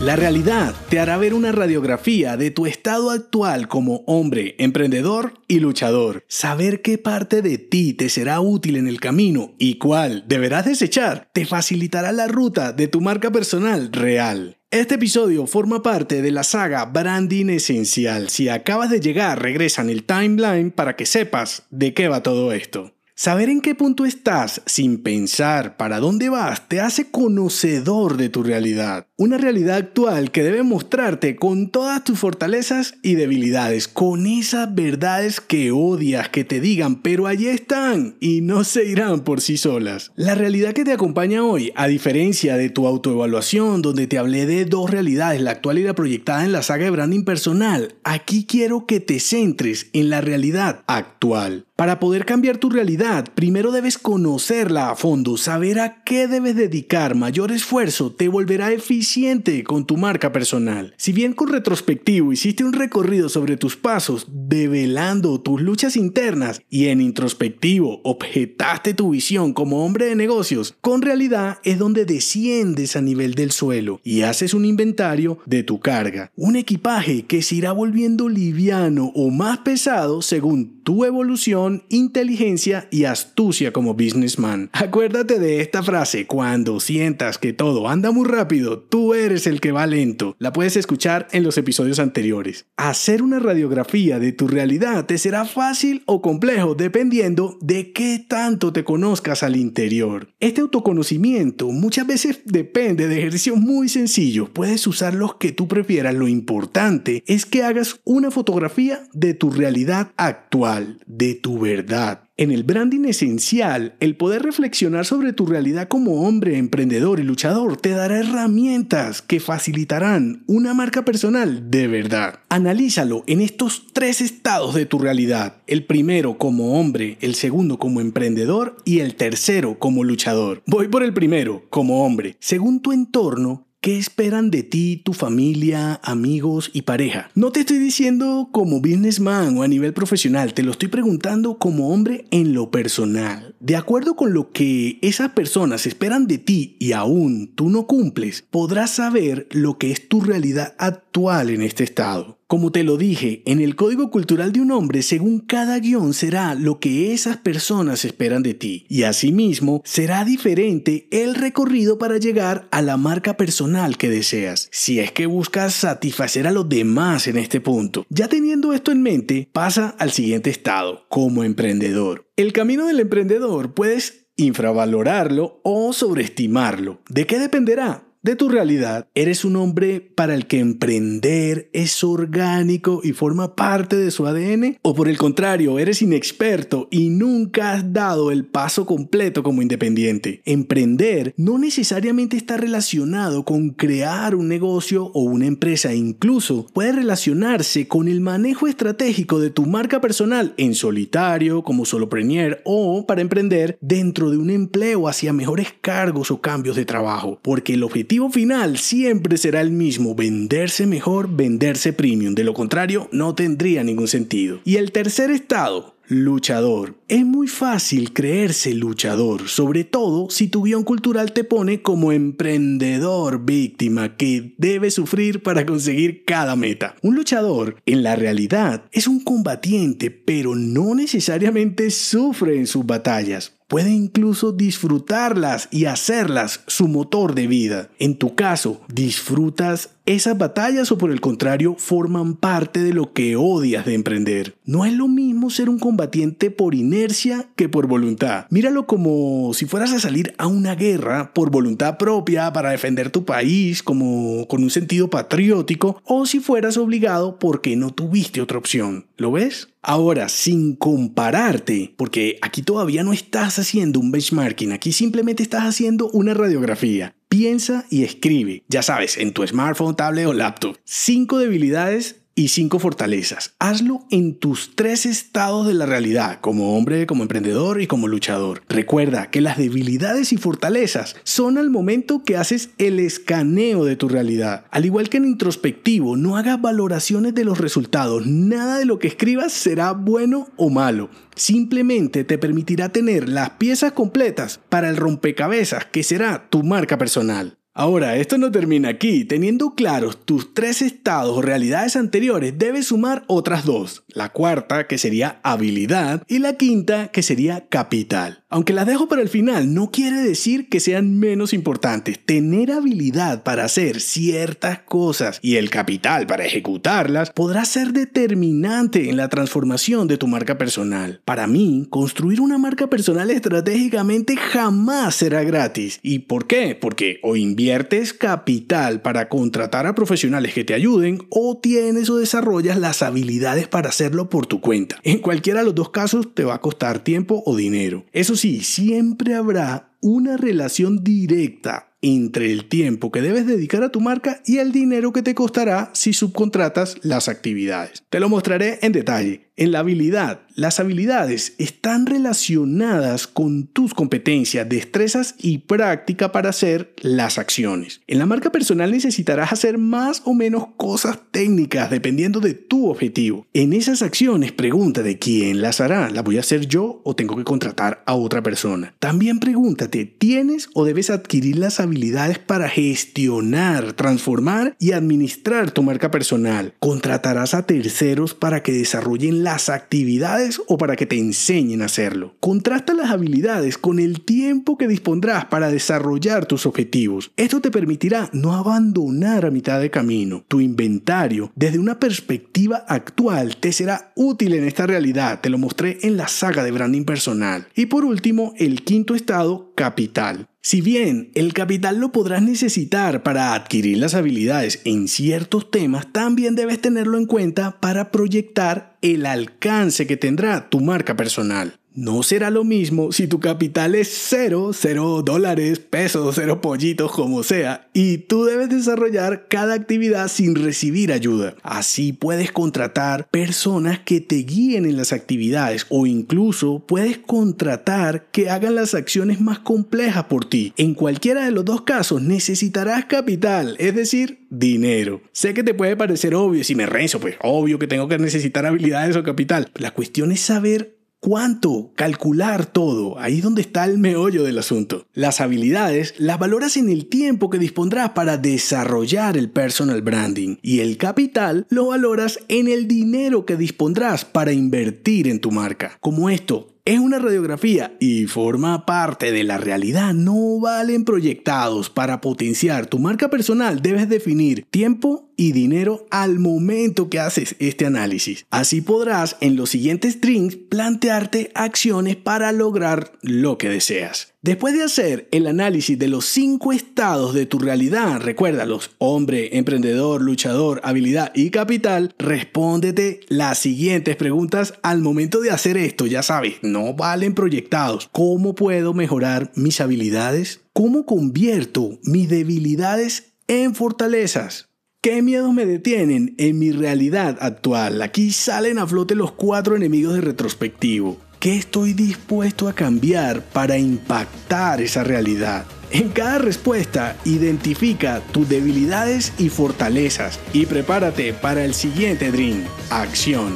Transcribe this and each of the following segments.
La realidad te hará ver una radiografía de tu estado actual como hombre, emprendedor y luchador. Saber qué parte de ti te será útil en el camino y cuál deberás desechar te facilitará la ruta de tu marca personal real. Este episodio forma parte de la saga Branding Esencial. Si acabas de llegar, regresa en el timeline para que sepas de qué va todo esto. Saber en qué punto estás sin pensar para dónde vas te hace conocedor de tu realidad. Una realidad actual que debe mostrarte con todas tus fortalezas y debilidades, con esas verdades que odias que te digan, pero allí están y no se irán por sí solas. La realidad que te acompaña hoy, a diferencia de tu autoevaluación donde te hablé de dos realidades, la actual y la proyectada en la saga de branding personal, aquí quiero que te centres en la realidad actual. Para poder cambiar tu realidad, primero debes conocerla a fondo, saber a qué debes dedicar mayor esfuerzo te volverá eficiente con tu marca personal. Si bien con retrospectivo hiciste un recorrido sobre tus pasos, develando tus luchas internas y en introspectivo objetaste tu visión como hombre de negocios, con realidad es donde desciendes a nivel del suelo y haces un inventario de tu carga, un equipaje que se irá volviendo liviano o más pesado según tu evolución inteligencia y astucia como businessman. Acuérdate de esta frase, cuando sientas que todo anda muy rápido, tú eres el que va lento. La puedes escuchar en los episodios anteriores. Hacer una radiografía de tu realidad te será fácil o complejo dependiendo de qué tanto te conozcas al interior. Este autoconocimiento muchas veces depende de ejercicios muy sencillos. Puedes usar los que tú prefieras. Lo importante es que hagas una fotografía de tu realidad actual, de tu verdad. En el branding esencial, el poder reflexionar sobre tu realidad como hombre, emprendedor y luchador te dará herramientas que facilitarán una marca personal de verdad. Analízalo en estos tres estados de tu realidad. El primero como hombre, el segundo como emprendedor y el tercero como luchador. Voy por el primero, como hombre. Según tu entorno, ¿Qué esperan de ti, tu familia, amigos y pareja? No te estoy diciendo como businessman o a nivel profesional, te lo estoy preguntando como hombre en lo personal. De acuerdo con lo que esas personas esperan de ti y aún tú no cumples, podrás saber lo que es tu realidad actual en este estado. Como te lo dije, en el código cultural de un hombre, según cada guion será lo que esas personas esperan de ti. Y asimismo, será diferente el recorrido para llegar a la marca personal que deseas, si es que buscas satisfacer a los demás en este punto. Ya teniendo esto en mente, pasa al siguiente estado, como emprendedor. El camino del emprendedor puedes infravalorarlo o sobreestimarlo. ¿De qué dependerá? De tu realidad, eres un hombre para el que emprender es orgánico y forma parte de su ADN, o por el contrario, eres inexperto y nunca has dado el paso completo como independiente. Emprender no necesariamente está relacionado con crear un negocio o una empresa, incluso puede relacionarse con el manejo estratégico de tu marca personal en solitario, como solopreneur o para emprender dentro de un empleo hacia mejores cargos o cambios de trabajo, porque el objetivo objetivo final siempre será el mismo, venderse mejor, venderse premium. De lo contrario, no tendría ningún sentido. Y el tercer estado, luchador. Es muy fácil creerse luchador, sobre todo si tu guion cultural te pone como emprendedor víctima que debe sufrir para conseguir cada meta. Un luchador, en la realidad, es un combatiente, pero no necesariamente sufre en sus batallas puede incluso disfrutarlas y hacerlas su motor de vida. En tu caso, ¿disfrutas esas batallas o por el contrario forman parte de lo que odias de emprender? No es lo mismo ser un combatiente por inercia que por voluntad. Míralo como si fueras a salir a una guerra por voluntad propia para defender tu país como con un sentido patriótico o si fueras obligado porque no tuviste otra opción. ¿Lo ves? Ahora, sin compararte, porque aquí todavía no estás haciendo un benchmarking, aquí simplemente estás haciendo una radiografía. Piensa y escribe, ya sabes, en tu smartphone, tablet o laptop. Cinco debilidades y cinco fortalezas. Hazlo en tus tres estados de la realidad, como hombre, como emprendedor y como luchador. Recuerda que las debilidades y fortalezas son al momento que haces el escaneo de tu realidad. Al igual que en introspectivo, no hagas valoraciones de los resultados. Nada de lo que escribas será bueno o malo. Simplemente te permitirá tener las piezas completas para el rompecabezas que será tu marca personal. Ahora, esto no termina aquí. Teniendo claros tus tres estados o realidades anteriores, debes sumar otras dos. La cuarta, que sería habilidad, y la quinta, que sería capital. Aunque las dejo para el final, no quiere decir que sean menos importantes. Tener habilidad para hacer ciertas cosas y el capital para ejecutarlas podrá ser determinante en la transformación de tu marca personal. Para mí, construir una marca personal estratégicamente jamás será gratis. ¿Y por qué? Porque o inviertes capital para contratar a profesionales que te ayuden o tienes o desarrollas las habilidades para hacerlo por tu cuenta. En cualquiera de los dos casos te va a costar tiempo o dinero. Eso sí, siempre habrá una relación directa entre el tiempo que debes dedicar a tu marca y el dinero que te costará si subcontratas las actividades. Te lo mostraré en detalle. En la habilidad, las habilidades están relacionadas con tus competencias, destrezas y práctica para hacer las acciones. En la marca personal necesitarás hacer más o menos cosas técnicas dependiendo de tu objetivo. En esas acciones pregúntate quién las hará. ¿La voy a hacer yo o tengo que contratar a otra persona? También pregúntate, ¿tienes o debes adquirir las habilidades para gestionar, transformar y administrar tu marca personal? ¿Contratarás a terceros para que desarrollen la actividades o para que te enseñen a hacerlo. Contrasta las habilidades con el tiempo que dispondrás para desarrollar tus objetivos. Esto te permitirá no abandonar a mitad de camino. Tu inventario, desde una perspectiva actual, te será útil en esta realidad. Te lo mostré en la saga de branding personal. Y por último, el quinto estado, Si bien el capital lo podrás necesitar para adquirir las habilidades en ciertos temas, también debes tenerlo en cuenta para proyectar el alcance que tendrá tu marca personal. No será lo mismo si tu capital es cero, cero dólares, pesos, cero pollitos, como sea, y tú debes desarrollar cada actividad sin recibir ayuda. Así puedes contratar personas que te guíen en las actividades o incluso puedes contratar que hagan las acciones más complejas por ti. En cualquiera de los dos casos necesitarás capital, es decir, dinero. Sé que te puede parecer obvio, si me rezo, pues obvio que tengo que necesitar habilidades o capital. La cuestión es saber ¿Cuánto? Calcular todo. Ahí es donde está el meollo del asunto. Las habilidades las valoras en el tiempo que dispondrás para desarrollar el personal branding y el capital lo valoras en el dinero que dispondrás para invertir en tu marca. Como esto es una radiografía y forma parte de la realidad, no valen proyectados. Para potenciar tu marca personal debes definir tiempo y dinero al momento que haces este análisis. Así podrás en los siguientes drinks plantearte acciones para lograr lo que deseas. Después de hacer el análisis de los cinco estados de tu realidad, recuérdalos, hombre, emprendedor, luchador, habilidad y capital, respóndete las siguientes preguntas al momento de hacer esto. Ya sabes, no valen proyectados. ¿Cómo puedo mejorar mis habilidades? ¿Cómo convierto mis debilidades en fortalezas? ¿Qué miedos me detienen en mi realidad actual? Aquí salen a flote los cuatro enemigos de retrospectivo. ¿Qué estoy dispuesto a cambiar para impactar esa realidad? En cada respuesta, identifica tus debilidades y fortalezas y prepárate para el siguiente Dream, acción.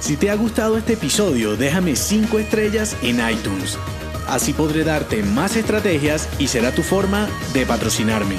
Si te ha gustado este episodio, déjame 5 estrellas en iTunes. Así podré darte más estrategias y será tu forma de patrocinarme.